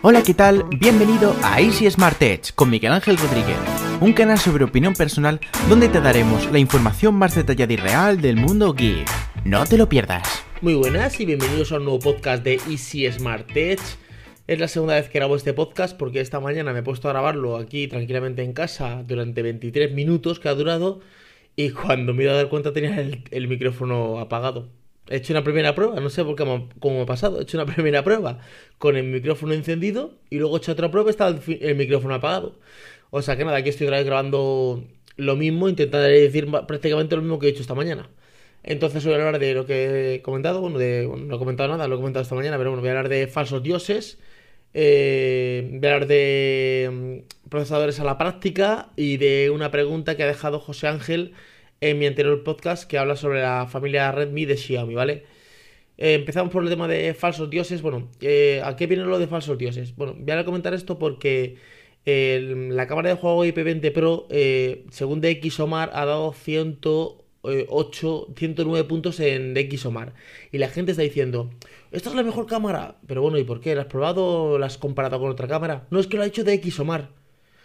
Hola, ¿qué tal? Bienvenido a Easy Smart Edge con Miguel Ángel Rodríguez, un canal sobre opinión personal donde te daremos la información más detallada y real del mundo geek. No te lo pierdas. Muy buenas y bienvenidos a un nuevo podcast de Easy Smart Edge. Es la segunda vez que grabo este podcast porque esta mañana me he puesto a grabarlo aquí tranquilamente en casa durante 23 minutos que ha durado y cuando me he dado cuenta tenía el micrófono apagado. He hecho una primera prueba, no sé por qué cómo me ha pasado. He hecho una primera prueba con el micrófono encendido y luego he hecho otra prueba y estaba el, micrófono apagado. O sea que nada, aquí estoy otra vez grabando lo mismo, intentaré decir prácticamente lo mismo que he hecho esta mañana. Entonces voy a hablar de lo que he comentado, bueno, de, no he comentado nada, lo he comentado esta mañana, pero bueno, voy a hablar de falsos dioses, eh, voy a hablar de mm, procesadores a la práctica y de una pregunta que ha dejado José Ángel en mi anterior podcast que habla sobre la familia Redmi de Xiaomi, ¿vale? Eh, empezamos por el tema de falsos dioses. Bueno, eh, ¿a qué viene lo de falsos dioses? Bueno, voy a comentar esto porque la cámara de Huawei P20 Pro, eh, según DxOMar, ha dado 108, 109 puntos en DxOMar. Y la gente está diciendo, esta es la mejor cámara. Pero bueno, ¿y por qué? ¿La has probado? ¿La has comparado con otra cámara? No, es que lo ha hecho DxOMar.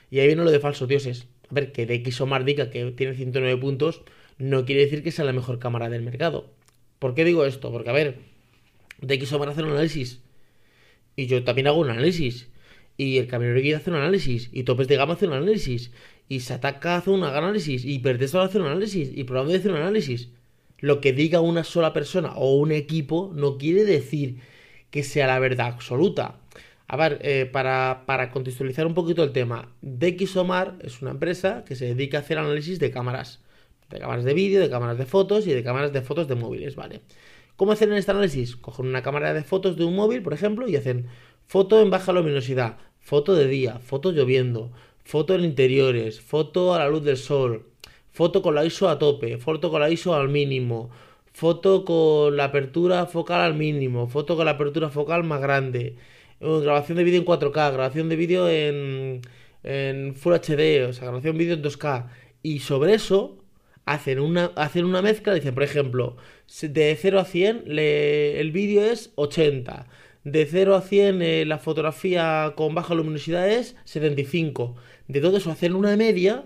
Y ahí viene lo de falsos dioses. A ver, que DxOMark diga que tiene 109 puntos no quiere decir que sea la mejor cámara del mercado. ¿Por qué digo esto? Porque, a ver, DxOMark hace un análisis. Y yo también hago un análisis. Y el camionero guía hace un análisis. Y Topes de Gama hace un análisis. Y Sataka hace un análisis. Y Pertesor hace un análisis. Y Probando hace un análisis. Lo que diga una sola persona o un equipo no quiere decir que sea la verdad absoluta. A ver, eh, para, contextualizar un poquito el tema, DxOMar es una empresa que se dedica a hacer análisis de cámaras, de cámaras de vídeo, de cámaras de fotos y de cámaras de fotos de móviles, ¿vale? ¿Cómo hacen este análisis? Cogen una cámara de fotos de un móvil, por ejemplo, y hacen foto en baja luminosidad, foto de día, foto lloviendo, foto en interiores, foto a la luz del sol, foto con la ISO a tope, foto con la ISO al mínimo, foto con la apertura focal al mínimo, foto con la apertura focal más grande, grabación de vídeo en 4K, grabación de vídeo en, en Full HD, o sea, grabación de vídeo en 2K. Y sobre eso hacen una, hacen una mezcla, dicen, por ejemplo, de 0 a 100 el vídeo es 80. De 0 a 100 eh, la fotografía con baja luminosidad es 75. De todo eso hacen una media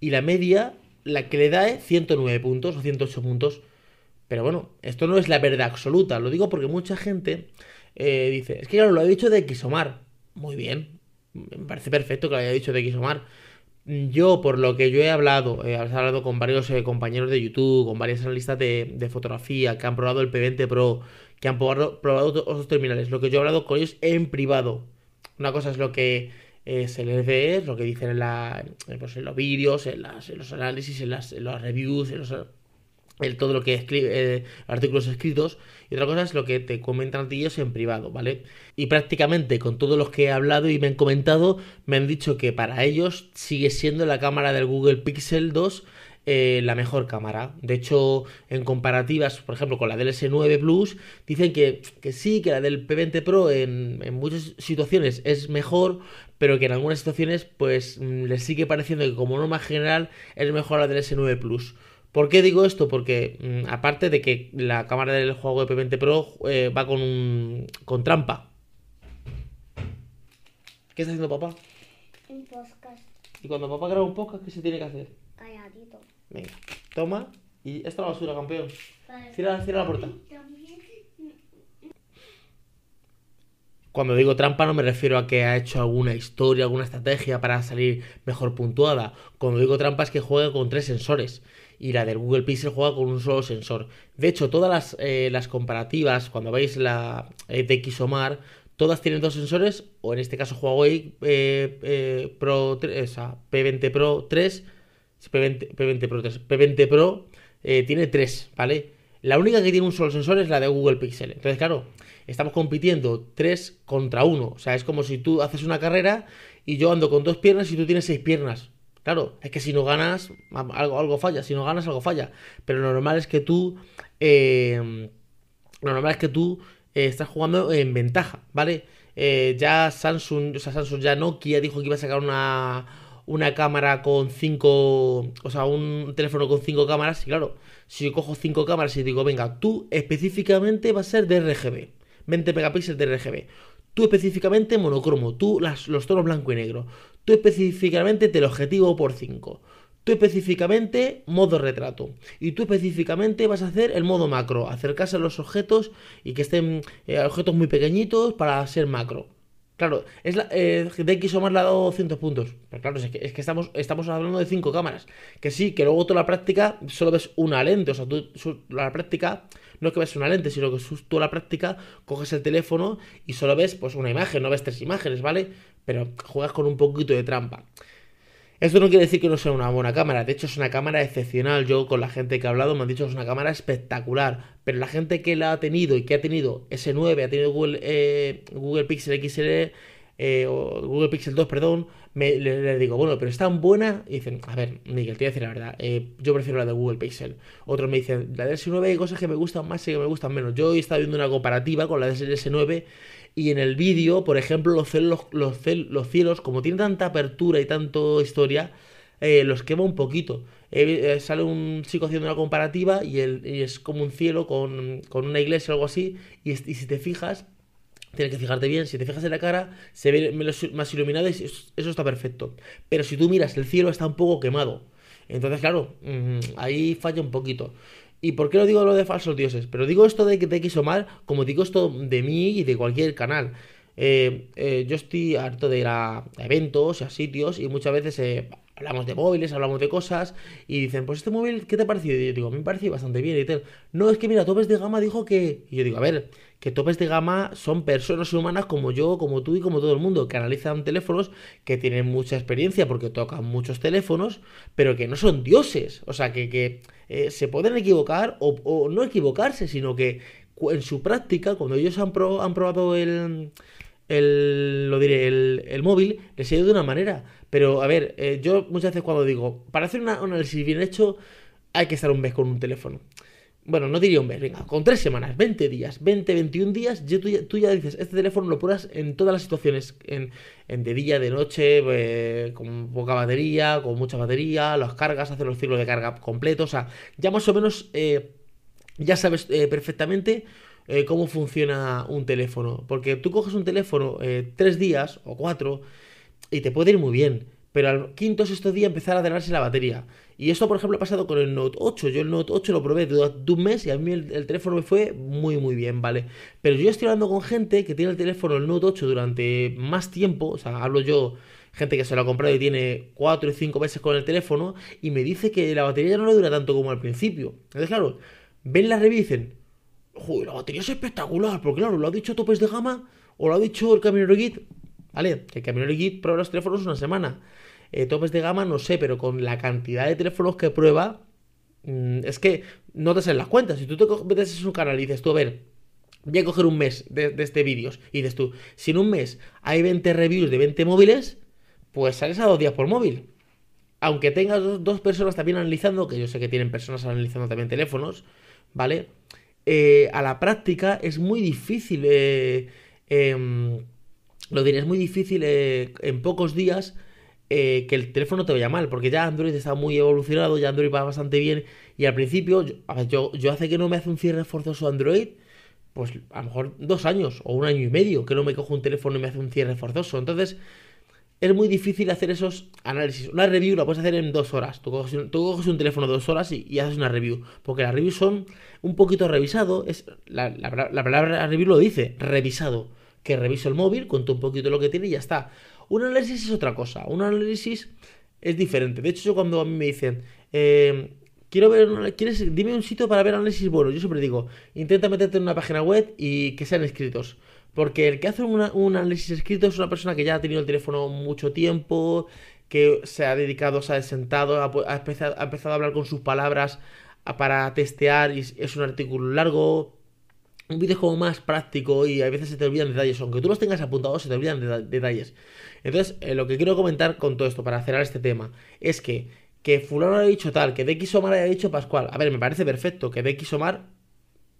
y la media la que le da es 109 puntos o 108 puntos. Pero bueno, esto no es la verdad absoluta. Lo digo porque mucha gente eh, dice, es que claro, lo ha dicho de Xomar. Muy bien, me parece perfecto que lo haya dicho de Xomar. Yo, por lo que yo he hablado, he hablado con varios eh, compañeros de YouTube, con varias analistas de, fotografía que han probado el P20 Pro, que han probado, otros terminales. Lo que yo he hablado con ellos en privado. Una cosa es lo que eh, se les ve, lo que dicen en, la, pues en los vídeos, en, los análisis, en las, reviews, en los el, todo lo que escribe, eh, artículos escritos, y otra cosa es lo que te comentan ellos en privado, ¿vale? Y prácticamente con todos los que he hablado y me han comentado, me han dicho que para ellos sigue siendo la cámara del Google Pixel 2 eh, la mejor cámara. De hecho, en comparativas, por ejemplo, con la del S9 Plus, dicen que, sí, que la del P20 Pro en, en, muchas situaciones es mejor, pero que en algunas situaciones, pues mm, les sigue pareciendo que como norma general es mejor la del S9 Plus. ¿Por qué digo esto? Porque mm, aparte de que la cámara del juego de P20 Pro eh, va con un con trampa. ¿Qué está haciendo papá? Un podcast. ¿Y cuando papá graba un podcast, qué se tiene que hacer? Calladito. Venga, toma y esta la basura, campeón. Cierra, cierra la puerta. Cuando digo trampa no me refiero a que ha hecho alguna historia, alguna estrategia para salir mejor puntuada. Cuando digo trampa es que juega con tres sensores y la del Google Pixel juega con un solo sensor. De hecho, todas las, eh, las comparativas, cuando veis la eh, de XOMAR, todas tienen dos sensores, o en este caso Huawei eh, Pro P20 Pro 3, P20, P20 Pro 3, P20 Pro tiene tres, ¿vale? La única que tiene un solo sensor es la de Google Pixel. Entonces, claro, estamos compitiendo 3 contra 1. O sea, es como si tú haces una carrera y yo ando con dos piernas y tú tienes seis piernas. Claro, es que si no ganas, algo, algo falla. Si no ganas, algo falla. Pero lo normal es que tú. Eh, lo normal es que tú eh, estás jugando en ventaja, ¿vale? Eh, ya Samsung, o sea, Samsung ya Nokia dijo que iba a sacar una, una cámara con cinco, o sea, un teléfono con cinco cámaras. Y claro, si yo cojo cinco cámaras y digo, venga, tú específicamente va a ser de RGB, 20 megapíxeles de RGB. Tú específicamente monocromo, tú las, los tonos blanco y negro. Tú específicamente teleobjetivo por 5. Tú específicamente modo retrato. Y tú específicamente vas a hacer el modo macro. Acercarse a los objetos y que estén eh, objetos muy pequeñitos para ser macro. Claro, es la, eh, DxOMark le ha dado 200 puntos. Pero claro, es que, es que estamos, estamos hablando de 5 cámaras. Que sí, que luego tú la práctica solo ves una lente. O sea, tú la práctica no es que ves una lente, sino que tú la práctica coges el teléfono y solo ves pues una imagen, no ves tres imágenes, ¿vale? Pero juegas con un poquito de trampa. Esto no quiere decir que no sea una buena cámara, de hecho es una cámara excepcional. Yo con la gente que he hablado me han dicho que es una cámara espectacular, pero la gente que la ha tenido y que ha tenido S9, ha tenido Google, eh, Pixel XL eh, o Google Pixel 2, perdón, me, le, digo, bueno, pero es tan buena. Y dicen, a ver, Miguel, te voy a decir la verdad, eh, yo prefiero la de Google Pixel. Otros me dicen, la del S9 hay cosas que me gustan más y que me gustan menos. Yo he estado viendo una comparativa con la del S9 y en el vídeo, por ejemplo, los cielos, los, cielos, como tienen tanta apertura y tanto historia, eh, los quema un poquito. Eh, sale un chico haciendo una comparativa y, el, es como un cielo con, con una iglesia o algo así. Y, y, si te fijas, tienes que fijarte bien. Si te fijas en la cara, se ve más iluminado y eso está perfecto. Pero si tú miras, el cielo está un poco quemado. Entonces, claro, mm, ahí falla un poquito. ¿Y por qué lo digo lo de falsos dioses? Pero digo esto de que te quiso mal, como digo esto de mí y de cualquier canal. Eh, eh, yo estoy harto de ir a eventos, a sitios, y muchas veces eh, hablamos de móviles, hablamos de cosas, y dicen, pues este móvil, ¿qué te ha parecido? Y yo digo, me parece bastante bien y tal. No, es que mira, Topes de Gama dijo que... Y yo digo, a ver, que Topes de Gama son personas humanas como yo, como tú y como todo el mundo, que analizan teléfonos, que tienen mucha experiencia porque tocan muchos teléfonos, pero que no son dioses. O sea, que, que se pueden equivocar o, o no equivocarse, sino que en su práctica, cuando ellos han, han probado el, el, lo diré, el, móvil, les ha ido de una manera. Pero, a ver, eh, yo muchas veces cuando digo, para hacer un análisis bien hecho, hay que estar un mes con un teléfono. Bueno, no diría un mes, venga, con tres semanas, 20 días, 20, 21 días, tú, ya, tú ya dices, este teléfono lo pruebas en todas las situaciones, en, de día, de noche, eh, con poca batería, con mucha batería, las cargas, hacer los ciclos de carga completos, o sea, ya más o menos eh, ya sabes perfectamente eh, cómo funciona un teléfono. Porque tú coges un teléfono eh, tres días o cuatro y te puede ir muy bien. Pero al quinto o sexto día empezar a drenarse la batería. Y esto, por ejemplo, ha pasado con el Note 8. Yo el Note 8 lo probé durante un mes y a mí el, teléfono me fue muy, muy bien, ¿vale? Pero yo estoy hablando con gente que tiene el teléfono, el Note 8, durante más tiempo. O sea, hablo yo, gente que se lo ha comprado y tiene 4 o 5 meses con el teléfono y me dice que la batería no le dura tanto como al principio. Entonces, claro, ven la review y dicen, Joder, la batería es espectacular, porque claro, lo ha dicho topes de gama o lo ha dicho el Camionero Git. ¿Vale? Que Camionero Git prueba los teléfonos una semana. Eh, topes de gama no sé, pero con la cantidad de teléfonos que prueba, mm, es que no te salen las cuentas. Si tú te metes en su canal y dices tú, a ver, voy a coger un mes de, este vídeos y dices tú, si en un mes hay 20 reviews de 20 móviles, pues sales a dos días por móvil. Aunque tengas dos, dos personas también analizando, que yo sé que tienen personas analizando también teléfonos, ¿vale? Eh, a la práctica es muy difícil, eh, em, lo diré, es muy difícil eh, en pocos días que el teléfono te vaya mal, porque ya Android está muy evolucionado, ya Android va bastante bien, y al principio, yo, yo, hace que no me hace un cierre forzoso Android, pues a lo mejor dos años o un año y medio que no me cojo un teléfono y me hace un cierre forzoso. Entonces, es muy difícil hacer esos análisis. Una review la puedes hacer en dos horas. Tú coges, un teléfono dos horas y, haces una review. Porque las reviews son un poquito revisado. Es, la, palabra review lo dice, revisado. Que reviso el móvil, cuento un poquito lo que tiene y ya está. Un análisis es otra cosa. Un análisis es diferente. De hecho, yo cuando a mí me dicen, eh, quiero ver, ¿quieres, dime un sitio para ver análisis bueno. Yo siempre digo, intenta meterte en una página web y que sean escritos. Porque el que hace un análisis escrito es una persona que ya ha tenido el teléfono mucho tiempo, que se ha dedicado, se ha sentado, ha, empezado, a hablar con sus palabras para testear y es un artículo largo. Un vídeo como más práctico y a veces se te olvidan detalles. Aunque tú los tengas apuntados, se te olvidan detalles. Entonces, eh, lo que quiero comentar con todo esto, para cerrar este tema, es que que fulano haya dicho tal, que DX Omar haya dicho Pascual. A ver, me parece perfecto que DX Omar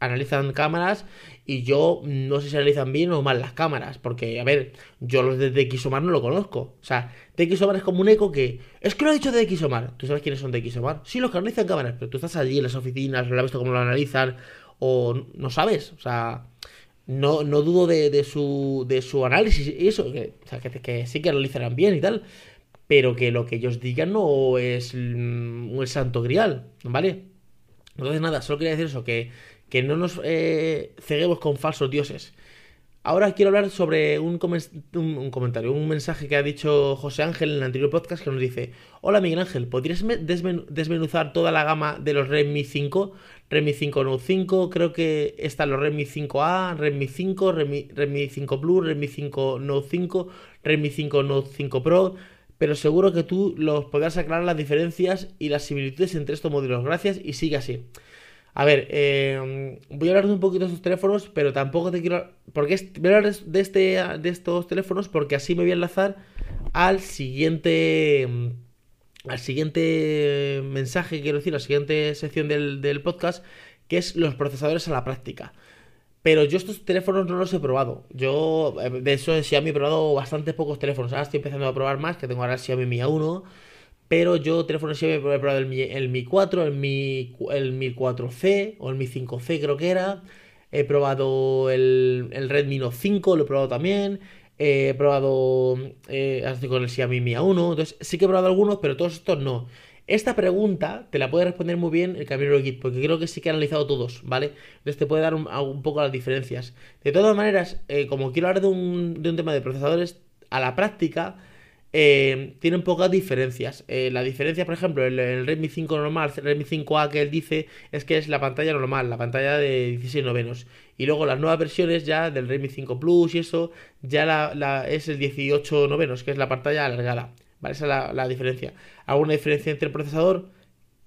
analizan cámaras y yo no sé si analizan bien o mal las cámaras, porque, a ver, yo los de DxOMar no lo conozco. O sea, DxOMar es como un eco que... Es que lo ha dicho DxOMar. ¿Tú sabes quiénes son DxOMar? Sí, los que analizan cámaras, pero tú estás allí en las oficinas, lo has visto cómo lo analizan, o no sabes. O sea, no, no dudo de, de su, de su análisis y eso, que, o sea, que, sí que analizarán bien y tal, pero que lo que ellos digan no es mm, el santo grial, ¿vale? Entonces nada, solo quería decir eso, que, que no nos eh, ceguemos con falsos dioses. Ahora quiero hablar sobre un, un- comentario, un mensaje que ha dicho José Ángel en el anterior podcast que nos dice, hola Miguel Ángel, ¿podrías me- desmen- desmenuzar toda la gama de los Redmi 5? Redmi 5 Note 5, creo que están los Redmi 5A, Redmi 5, Redmi, Redmi 5 Plus, Redmi 5 Note 5, Redmi 5 Note 5 Pro, pero seguro que tú los podrás aclarar las diferencias y las similitudes entre estos modelos. Gracias y sigue así. A ver, eh, voy a hablar de un poquito de estos teléfonos, pero tampoco te quiero... Porque es- voy a hablar de, este, de estos teléfonos porque así me voy a enlazar al siguiente... mm, Al siguiente mensaje, quiero decir, la siguiente sección del, podcast, que es los procesadores a la práctica. Pero yo estos teléfonos no los he probado. Yo, eh, de eso de Xiaomi he probado bastantes pocos teléfonos. Ahora estoy empezando a probar más, que tengo ahora el Xiaomi Mi A1. Pero yo teléfonos Xiaomi he probado el Mi, el Mi 4, el Mi, el Mi 4C o el Mi 5C creo que era. He probado el, Redmi Note 5, lo he probado también. He probado eh, estoy con el Xiaomi Mi A1. Entonces sí que he probado algunos, pero todos estos no. Esta pregunta te la puede responder muy bien el Camino Git, porque creo que sí que ha analizado todos, ¿vale? Entonces te puede dar un, poco las diferencias. De todas maneras, eh, como quiero hablar de de un tema de procesadores, a la práctica eh, tienen pocas diferencias. Eh, la diferencia, por ejemplo, el, Redmi 5 normal, el Redmi 5A que él dice, es que es la pantalla normal, la pantalla de 16 novenos. Y luego las nuevas versiones ya del Redmi 5 Plus y eso, ya la, es el 18 novenos, que es la pantalla alargada. ¿Vale? Esa es la, la diferencia. ¿Alguna diferencia entre el procesador?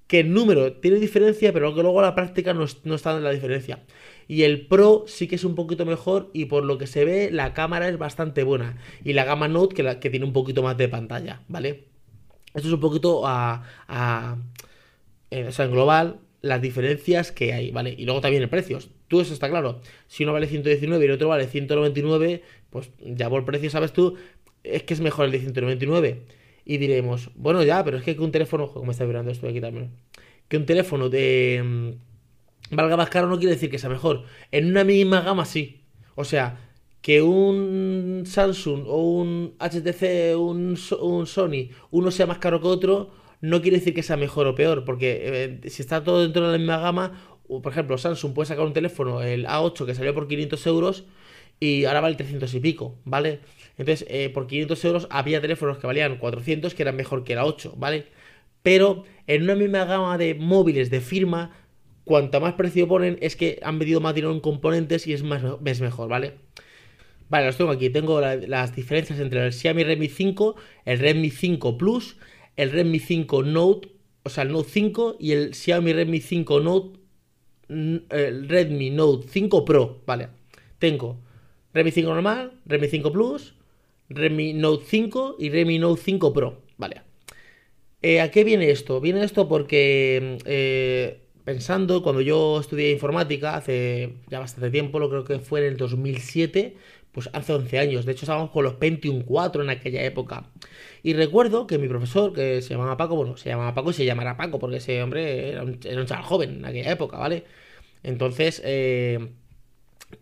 Que el número tiene diferencia, pero que luego la práctica no, no está en la diferencia. Y el Pro sí que es un poquito mejor y por lo que se ve la cámara es bastante buena. Y la gama Note que, tiene un poquito más de pantalla, ¿vale? Esto es un poquito a, a- eh, o sea, en global, las diferencias que hay, ¿vale? Y luego también el precio. Tú eso está claro. Si uno vale 119 y el otro vale 199, pues ya por precio, ¿sabes tú? Es que es mejor el de 199. Y diremos, bueno, ya, pero es que un teléfono, cómo está vibrando esto aquí también. Que un teléfono de mm, valga más caro no quiere decir que sea mejor. En una misma gama sí. O sea, que un Samsung o un HTC, un, un Sony, uno sea más caro que otro, no quiere decir que sea mejor o peor, porque eh, si está todo dentro de la misma gama, por ejemplo, Samsung puede sacar un teléfono, el A8, que salió por 500 euros, y ahora vale 300 y pico, ¿vale? Entonces, eh, por 500 euros había teléfonos que valían 400 que eran mejor que el A8, ¿vale? Pero en una misma gama de móviles de firma, cuanto más precio ponen, es que han vendido más dinero en componentes y es, más, es mejor, ¿vale? Vale, los tengo aquí. Tengo la- las diferencias entre el Xiaomi Redmi 5, el Redmi 5 Plus, el Redmi 5 Note, o sea, el Note 5 y el Xiaomi Redmi 5 Note, n- el Redmi Note 5 Pro, vale. Tengo Redmi 5 normal, Redmi 5 Plus, Redmi Note 5 y Redmi Note 5 Pro, vale. Eh, ¿A qué viene esto? Viene esto porque eh, pensando, cuando yo estudié informática hace ya bastante tiempo, lo creo que fue en el 2007, pues hace 11 años. De hecho, estábamos con los Pentium 4 en aquella época. Y recuerdo que mi profesor, que se llamaba Paco, bueno, se llamaba Paco y se llamará Paco, porque ese hombre era un, chaval joven en aquella época, ¿vale? Entonces, eh,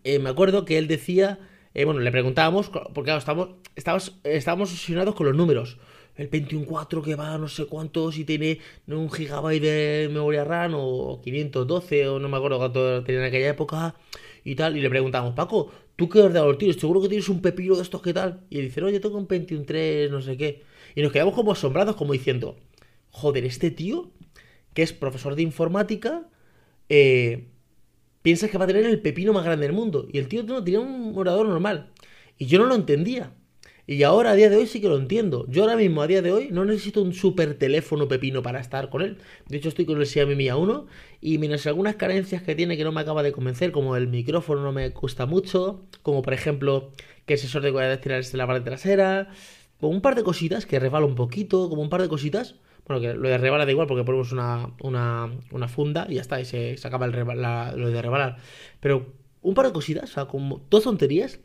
eh, me acuerdo que él decía, eh, bueno, le preguntábamos, porque claro, estábamos, estábamos, estábamos obsesionados con los números. El Pentium 4 que va a no sé cuántos y tiene un gigabyte de memoria RAM o 512 o no me acuerdo cuánto tenía en aquella época y tal. Y le preguntamos, Paco, ¿tú qué ordenador tienes? Seguro que tienes un pepino de estos que tal. Y él dice, no, yo tengo un Pentium 3, no sé qué. Y nos quedamos como asombrados, como diciendo, joder, este tío, que es profesor de informática, eh, piensas que va a tener el pepino más grande del mundo. Y el tío no, tenía un orador normal. Y yo no lo entendía. Y ahora, a día de hoy, sí que lo entiendo. Yo ahora mismo, a día de hoy, no necesito un super teléfono pepino para estar con él. De hecho, estoy con el Xiaomi Mi A1 y menos algunas carencias que tiene que no me acaba de convencer, como el micrófono no me gusta mucho, como por ejemplo que el sensor de cualidad es la parte trasera, como un par de cositas que resbala un poquito, como un par de cositas. Bueno, que lo de rebalar da igual porque ponemos una, una, una funda y ya está, y se, se acaba el lo de rebalar. Pero un par de cositas, o sea, como dos tonterías,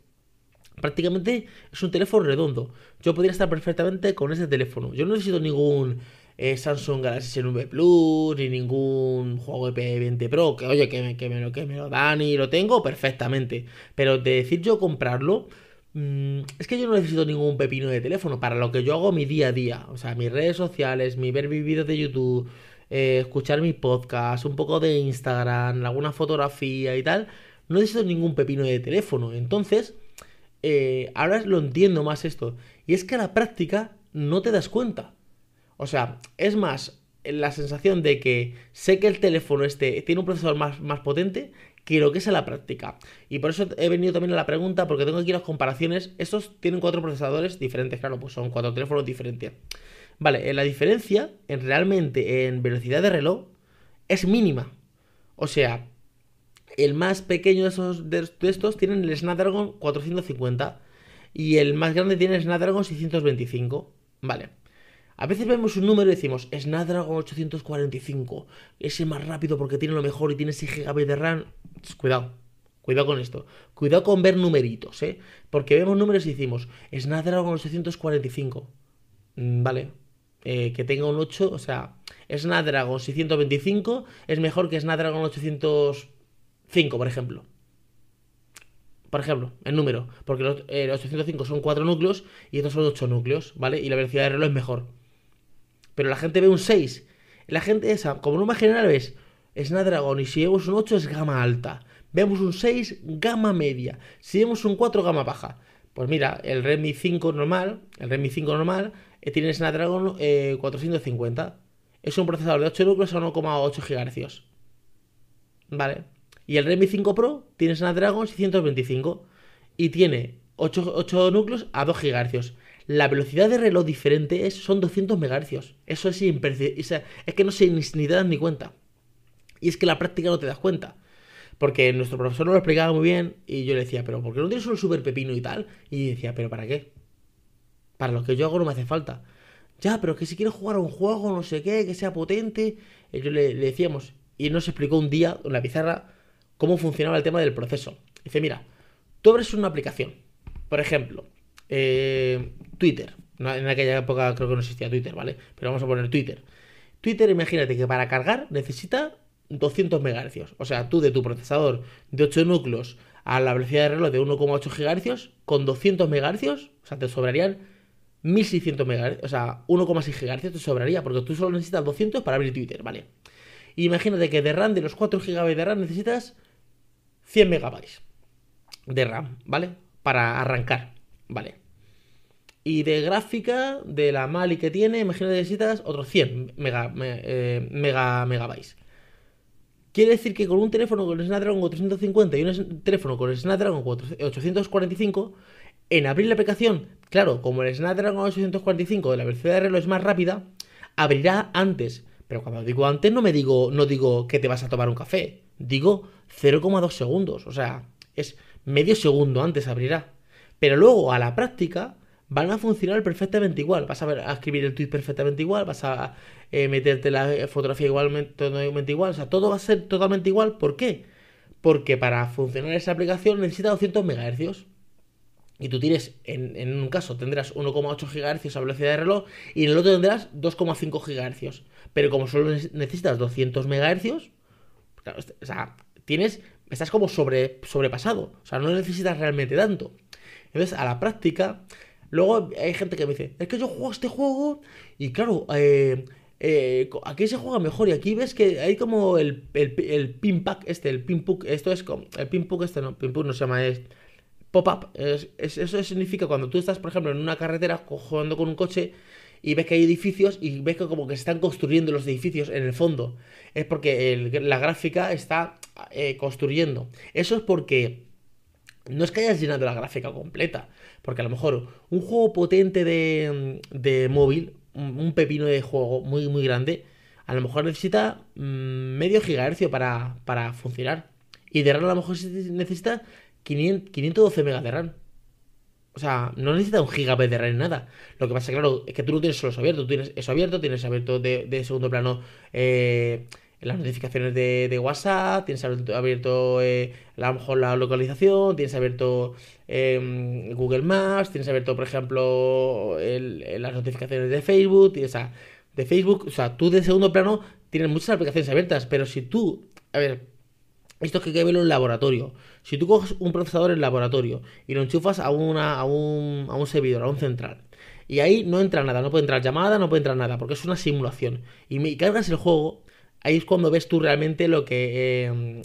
prácticamente es un teléfono redondo. Yo podría estar perfectamente con ese teléfono. Yo no necesito ningún eh, Samsung Galaxy S9 Plus, ni ningún de P20 Pro, que oye, que me, que me lo, que me lo dan y lo tengo perfectamente. Pero de decir yo comprarlo, mm, es que yo no necesito ningún pepino de teléfono para lo que yo hago mi día a día. O sea, mis redes sociales, mi ver mis vídeos de YouTube, eh, escuchar mis podcasts, un poco de Instagram, alguna fotografía y tal. No necesito ningún pepino de teléfono. Entonces, eh, ahora lo entiendo más esto. Y es que a la práctica no te das cuenta. O sea, es más la sensación de que sé que el teléfono este tiene un procesador más, más potente que lo que es a la práctica. Y por eso he venido también a la pregunta, porque tengo aquí las comparaciones. Estos tienen cuatro procesadores diferentes, claro, pues son cuatro teléfonos diferentes. Vale, la diferencia en realmente en velocidad de reloj es mínima. O sea, el más pequeño de, esos, de, estos tiene el Snapdragon 450 y el más grande tiene el Snapdragon 625. Vale. A veces vemos un número y decimos Snapdragon 845, ese más rápido porque tiene lo mejor y tiene 6 GB de RAM. Cuidado, cuidado con esto. Cuidado con ver numeritos, ¿eh? Porque vemos números y decimos Snapdragon 845. Mm, vale, eh, que tenga un 8, o sea, Snapdragon 625 es mejor que Snapdragon 800 5, por ejemplo. Por ejemplo, el número. Porque los, 805 son 4 núcleos y estos son 8 núcleos, ¿vale? Y la velocidad de reloj es mejor. Pero la gente ve un 6. La gente esa, como norma general, ves Snapdragon y si vemos un 8 es gama alta. Vemos un 6, gama media. Si vemos un 4, gama baja. Pues mira, el Redmi 5 normal, el Redmi 5 normal, eh, tiene Snapdragon 450. Eh, es un procesador de 8 núcleos a 1,8 GHz. ¿Vale? Y el Redmi 5 Pro tiene Snapdragon 625 y tiene 8, núcleos a 2 GHz. La velocidad de reloj diferente es, son 200 MHz. Eso es imperceptible. Es que no se ni, te das ni cuenta. Y es que la práctica no te das cuenta. Porque nuestro profesor nos lo explicaba muy bien y yo le decía, pero ¿por qué no tienes un super pepino y tal? Y decía, ¿pero para qué? Para lo que yo hago no me hace falta. Ya, pero que si quiero jugar a un juego, no sé qué, que sea potente. Y yo le, le decíamos, y él nos explicó un día en la pizarra cómo funcionaba el tema del proceso. Dice, mira, tú abres una aplicación, por ejemplo, eh, Twitter. En aquella época creo que no existía Twitter, ¿vale? Pero vamos a poner Twitter. Twitter, imagínate que para cargar necesita 200 MHz. O sea, tú de tu procesador de 8 núcleos a la velocidad de reloj de 1,8 GHz, con 200 MHz, o sea, te sobrarían 1600 MHz, o sea, 1,6 GHz te sobraría, porque tú solo necesitas 200 para abrir Twitter, ¿vale? imagínate que de RAM, de los 4 GB de RAM, necesitas 100 megabytes de RAM, ¿vale? Para arrancar, ¿vale? Y de gráfica, de la Mali que tiene, imagínate que necesitas otros 100 mega, eh, mega, megabytes. Quiere decir que con un teléfono con el Snapdragon 450 y un teléfono con el Snapdragon 845, en abrir la aplicación, claro, como el Snapdragon 845 de la velocidad de reloj es más rápida, abrirá antes. Pero cuando digo antes no me digo, no digo que te vas a tomar un café digo 0,2 segundos, o sea, es medio segundo antes abrirá. Pero luego a la práctica van a funcionar perfectamente igual. Vas a, ver, a escribir el tweet perfectamente igual, vas a eh, meterte la fotografía igualmente totalmente igual, o sea, todo va a ser totalmente igual. ¿Por qué? Porque para funcionar esa aplicación necesita 200 MHz. Y tú tienes, en, un caso tendrás 1,8 GHz a velocidad de reloj y en el otro tendrás 2,5 GHz. Pero como solo necesitas 200 MHz, o sea, tienes, estás como sobre, sobrepasado, o sea, no necesitas realmente tanto. Entonces, a la práctica, luego hay gente que me dice, es que yo juego este juego y claro, eh, eh, aquí se juega mejor y aquí ves que hay como el, el, pin pack este, el pin puck, esto es como, el pin puck este no, pin puck no se llama, es pop-up, eso significa cuando tú estás, por ejemplo, en una carretera jugando con un coche y ves que hay edificios y ves que como que se están construyendo los edificios en el fondo. Es porque la gráfica está eh, construyendo. Eso es porque no es que hayas llenado la gráfica completa. Porque a lo mejor un juego potente de, de móvil, un, pepino de juego muy, muy grande, a lo mejor necesita mm, medio gigahercio para, para funcionar. Y de RAM a lo mejor necesita 512 megas de RAM. O sea, no necesita un gigabyte de RAM nada. Lo que pasa, claro, es que tú no tienes solo eso abierto. Tienes eso abierto, tienes abierto de, segundo plano eh, las notificaciones de, WhatsApp, tienes abierto, eh, a lo mejor la localización, tienes abierto em, Google Maps, tienes abierto, por ejemplo, las notificaciones de Facebook, tienes, de Facebook, o sea, tú de segundo plano tienes muchas aplicaciones abiertas, pero si tú, a ver, esto es que hay que verlo en laboratorio. Si tú coges un procesador en laboratorio y lo enchufas a, una, a, un, a un servidor, a un central, y ahí no entra nada, no puede entrar llamada, no puede entrar nada, porque es una simulación. Y me cargas el juego, ahí es cuando ves tú realmente lo que... Eh,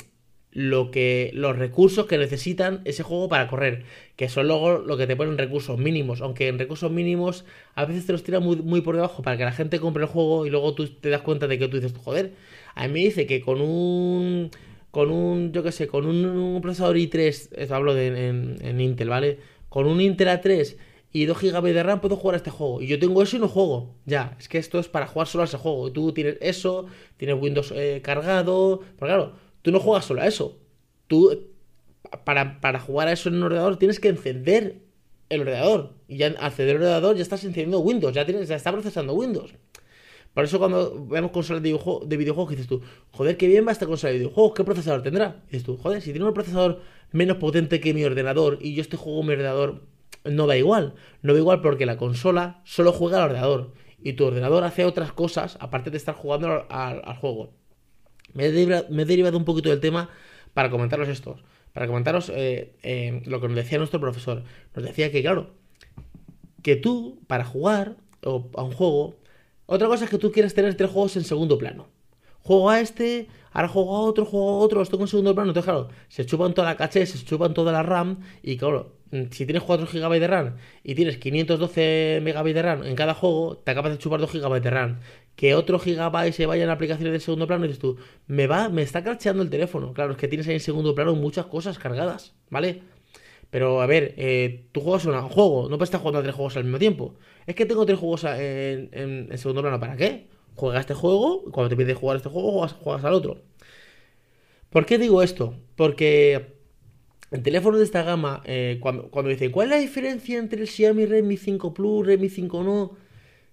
lo que los recursos que necesitan ese juego para correr, que son luego lo que te ponen recursos mínimos, aunque en recursos mínimos a veces te los tiran muy, muy por debajo para que la gente compre el juego y luego tú te das cuenta de que tú dices, joder, a mí me dice que con un con un, yo qué sé, con un, procesador i3, esto hablo de, en, Intel, ¿vale? Con un Intel A3 y 2 GB de RAM puedo jugar a este juego. Y yo tengo eso y no juego. Ya, es que esto es para jugar solo a ese juego. Tú tienes eso, tienes Windows eh, cargado. Pero claro, tú no juegas solo a eso. Tú, para, para jugar a eso en un ordenador, tienes que encender el ordenador. Y ya al acceder al ordenador ya estás encendiendo Windows, ya, tienes, ya está procesando Windows. Por eso cuando vemos consolas de, de videojuegos dices tú, joder, qué bien va esta consola de videojuegos, ¿qué procesador tendrá? Dices tú, joder, si tiene un procesador menos potente que mi ordenador y yo este juego mi ordenador, no da igual. No da igual porque la consola solo juega al ordenador y tu ordenador hace otras cosas aparte de estar jugando al, juego. Me he, derivado, un poquito del tema para comentaros esto. Para comentaros eh, eh, lo que nos decía nuestro profesor. Nos decía que, claro, que tú, para jugar a un juego, otra cosa es que tú quieres tener tres juegos en segundo plano. Juego a este, ahora juego a otro, juego a otro, los tengo en segundo plano. Entonces, claro, se chupan toda la caché, se chupan toda la RAM. Y claro, mm, si tienes 4 GB de RAM y tienes 512 MB de RAM en cada juego, te acabas de chupar 2 GB de RAM. Que otro gigabyte se vaya en aplicaciones de segundo plano y dices tú, me va, me está cracheando el teléfono. Claro, es que tienes ahí en segundo plano muchas cosas cargadas, ¿vale? Pero a ver, eh, tú juegas un juego, no puedes estar jugando a tres juegos al mismo tiempo. Es que tengo tres juegos en, segundo plano, ¿para qué? Juega este juego, cuando te pides jugar este juego, juegas, al otro. ¿Por qué digo esto? Porque en teléfonos de esta gama, eh, cuando, cuando dicen, ¿cuál es la diferencia entre el Xiaomi Redmi 5 Plus, Redmi 5 No?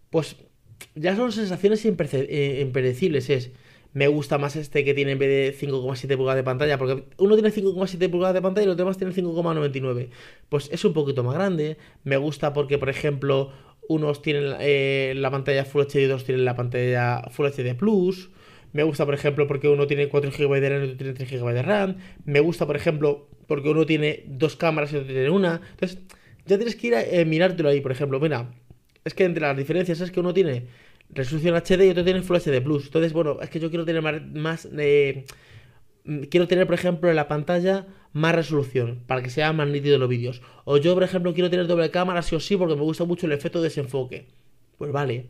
Pues ya son sensaciones eh, impredecibles. Es, me gusta más este que tiene en vez de 5,7 pulgadas de pantalla, porque uno tiene 5,7 pulgadas de pantalla y los demás tienen 5,99. Pues es un poquito más grande. Me gusta porque, por ejemplo, unos tienen eh, la pantalla Full HD y otros tienen la pantalla Full HD Plus. Me gusta, por ejemplo, porque uno tiene 4 GB de RAM y otro tiene 3 GB de RAM. Me gusta, por ejemplo, porque uno tiene dos cámaras y otro tiene una. Entonces, ya tienes que ir a eh, mirártelo ahí, por ejemplo. Mira, es que entre las diferencias es que uno tiene resolución HD y otro tiene Full HD Plus. Entonces, bueno, es que yo quiero tener más, eh, quiero tener, por ejemplo, en la pantalla más resolución para que sea más nítido los vídeos. O yo, por ejemplo, quiero tener doble cámara sí o sí porque me gusta mucho el efecto de desenfoque. Pues vale.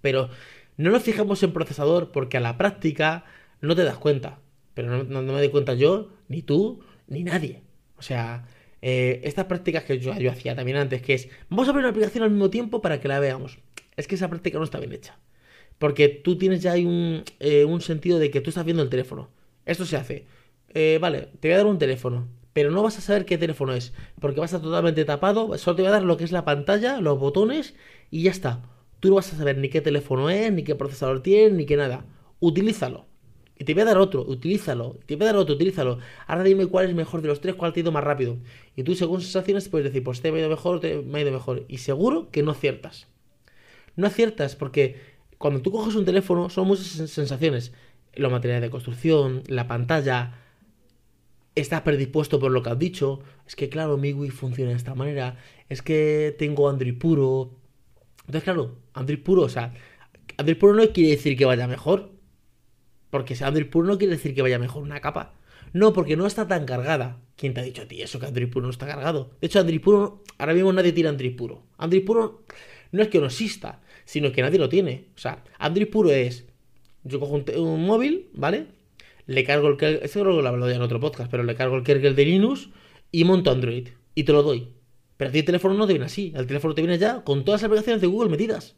Pero no nos fijamos en procesador porque a la práctica no te das cuenta. Pero no, me doy cuenta yo, ni tú, ni nadie. O sea, eh, estas prácticas que yo, yo hacía también antes, que es, vamos a abrir una aplicación al mismo tiempo para que la veamos es que esa práctica no está bien hecha. Porque tú tienes ya un, eh, un sentido de que tú estás viendo el teléfono. Esto se hace. Eh, vale, te voy a dar un teléfono. Pero no vas a saber qué teléfono es. Porque va a estar totalmente tapado. Solo te voy a dar lo que es la pantalla, los botones y ya está. Tú no vas a saber ni qué teléfono es, ni qué procesador tiene, ni qué nada. Utilízalo. Y te voy a dar otro, utilízalo. Te voy a dar otro, utilízalo. Ahora dime cuál es mejor de los tres, cuál te ha ido más rápido. Y tú, según sensaciones, puedes decir, pues te me ha ido mejor, te me ha ido mejor. Y seguro que no aciertas no aciertas porque cuando tú coges un teléfono son muchas sensaciones. Los materiales de construcción, la pantalla, estás predispuesto por lo que has dicho. Es que, claro, mi Wii funciona de esta manera. Es que tengo Android puro. Entonces, claro, Android puro, o sea, Android puro no quiere decir que vaya mejor. Porque si Android puro no quiere decir que vaya mejor una capa. No, porque no está tan cargada. ¿Quién te ha dicho a ti eso que Android puro no está cargado? De hecho, Android puro, ahora mismo nadie tira Android puro. Android puro no es que no exista, sino que nadie lo tiene. O sea, Android puro es, yo cojo un, móvil, ¿vale? Le cargo el kernel, esto creo que lo hablo ya en otro podcast, pero le cargo el kernel de Linux y monto Android y te lo doy. Pero a ti el teléfono no te viene así, el teléfono te viene ya con todas las aplicaciones de Google metidas.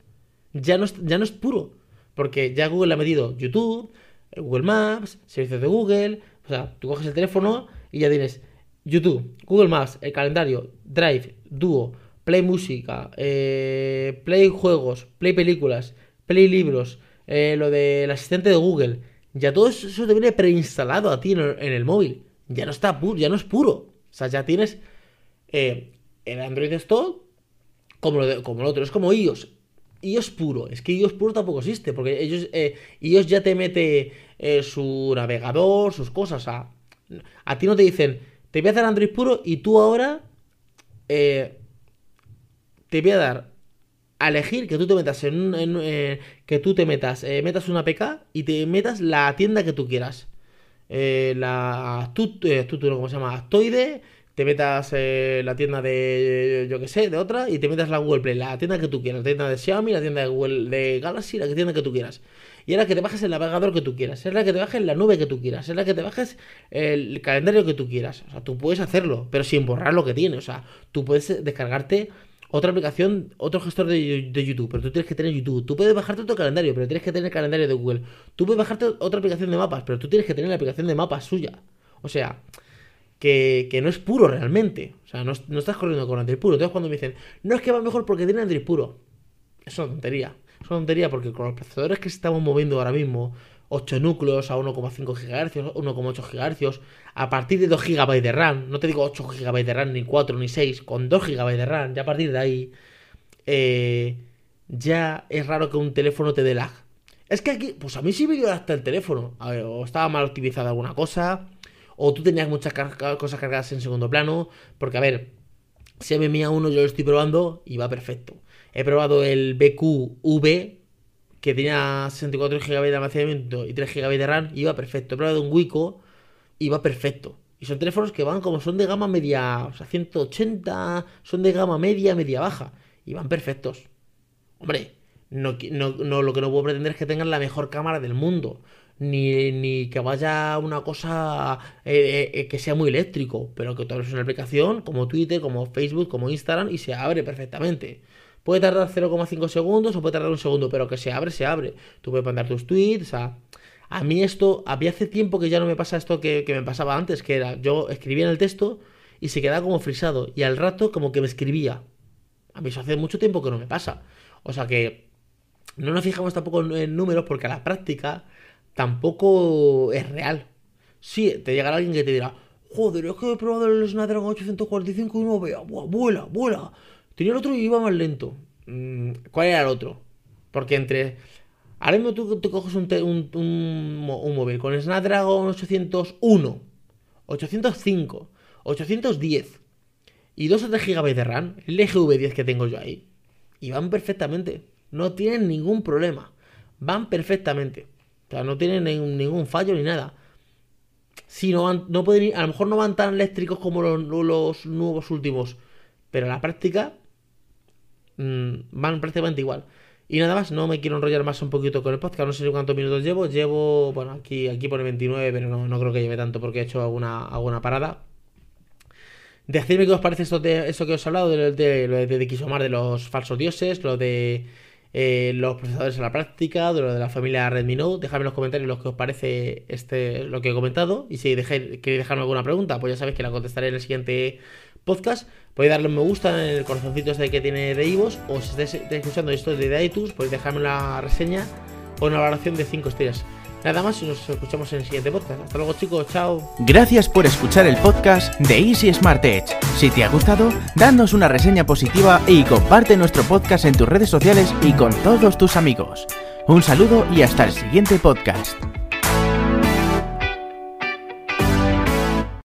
Ya no es, ya no es puro, porque ya Google ha metido YouTube, Google Maps, servicios de Google, o sea, tú coges el teléfono y ya tienes YouTube, Google Maps, el calendario, Drive, Duo, Play Música, eh, Play Juegos, Play Películas, Play Libros, eh, lo del asistente de Google. Ya todo eso, te viene preinstalado a ti en el, móvil. Ya no está puro, ya no es puro. O sea, ya tienes eh, el Android Store como, lo como el otro. Es como iOS. iOS puro. Es que iOS puro tampoco existe, porque ellos, eh, iOS ya te mete eh, su navegador, sus cosas. A, a ti no te dicen, te voy a dar Android puro y tú ahora eh, te voy a dar a elegir que tú te metas en, un- eh, que tú te metas, eh, metas una APK y te metas la tienda que tú quieras. Eh, la eh, ¿cómo se llama? Actoide, te metas la tienda de, yo que sé, de otra, y te metas la Google Play, la tienda que tú quieras, la tienda de Xiaomi, la tienda de Google, Galaxy, la tienda que tú quieras. Y ahora que te bajes el navegador que tú quieras, es la que te bajes la nube que tú quieras, es la que te bajes el calendario que tú quieras. O sea, tú puedes hacerlo, pero sin borrar lo que tiene. O sea, tú puedes descargarte otra aplicación, otro gestor de, de YouTube, pero tú tienes que tener YouTube. Tú puedes bajarte otro calendario, pero tienes que tener el calendario de Google. Tú puedes bajarte otra aplicación de mapas, pero tú tienes que tener la aplicación de mapas suya. O sea, que, que no es puro realmente. O sea, no, no estás corriendo con Android puro. Entonces cuando me dicen, no es que va mejor porque tiene Android puro. Es una tontería. Es una tontería porque con los procesadores que estamos moviendo ahora mismo, 8 núcleos a 1,5 GHz, 1,8 GHz, a partir de 2 GB de RAM, no te digo 8 GB de RAM, ni 4, ni 6, con 2 GB de RAM, ya a partir de ahí, eh, ya es raro que un teléfono te dé lag. Es que aquí, pues a mí sí me dio hasta el teléfono. A ver, o estaba mal optimizada alguna cosa, o tú tenías muchas cosas cargadas en segundo plano, porque a ver, si MMIA 1 yo lo estoy probando y va perfecto. He probado el BQV que tenía 64 GB de almacenamiento y 3 GB de RAM iba perfecto. He probado un Wico va perfecto. Y son teléfonos que van como son de gama media, o sea, 180, son de gama media, media baja. Y van perfectos. Hombre, no, no, no, lo que no puedo pretender es que tengan la mejor cámara del mundo. Ni, ni que vaya una cosa eh, eh, que sea muy eléctrico. Pero que tú abres una aplicación como Twitter, como Facebook, como Instagram y se abre perfectamente. Puede tardar 0,5 segundos o puede tardar un segundo, pero que se abre, se abre. Tú puedes mandar tus tweets, sea... A mí esto, había hace tiempo que ya no me pasa esto que, que me pasaba antes, que era, yo escribía en el texto y se quedaba como frisado, y al rato como que me escribía. A mí eso hace mucho tiempo que no me pasa. O sea que no nos fijamos tampoco en, números porque a la práctica tampoco es real. Sí, te llegará alguien que te dirá, joder, es que he probado el Snapdragon 845 y no vea, vuela, vuela. Tenía el otro y iba más lento. Mm, ¿Cuál era el otro? Porque entre... Ahora mismo tú te coges un, un, móvil con Snapdragon 801, 805, 810 y 2 o 3 GB de RAM, el GV10 que tengo yo ahí, y van perfectamente. No tienen ningún problema. Van perfectamente. O sea, no tienen ningún, fallo ni nada. Sí, no, van, pueden a lo mejor no van tan eléctricos como los, nuevos últimos, pero a la práctica mm, van prácticamente igual. Y nada más, no me quiero enrollar más un poquito con el podcast, no sé cuántos minutos llevo, llevo, bueno, aquí, aquí pone 29, pero no, no creo que lleve tanto porque he hecho alguna, alguna parada. Decidme qué os parece esto, de, esto que os he hablado, de, de, lo de, de Xomar, de los falsos dioses, lo de eh, los procesadores en la práctica, de lo de la familia Redmi Note. Dejadme en los comentarios lo que os parece este, lo que he comentado. Y si dejéis, queréis dejarme alguna pregunta, pues ya sabéis que la contestaré en el siguiente podcast. Podéis darle un me gusta en el corazoncito este que tiene de Ivos. O si estáis, escuchando esto de iTunes, podéis dejarme la reseña o una valoración de 5 estrellas. Nada más y nos escuchamos en el siguiente podcast. Hasta luego chicos, chao. Gracias por escuchar el podcast de Easy Smart Edge. Si te ha gustado, danos una reseña positiva y comparte nuestro podcast en tus redes sociales y con todos tus amigos. Un saludo y hasta el siguiente podcast.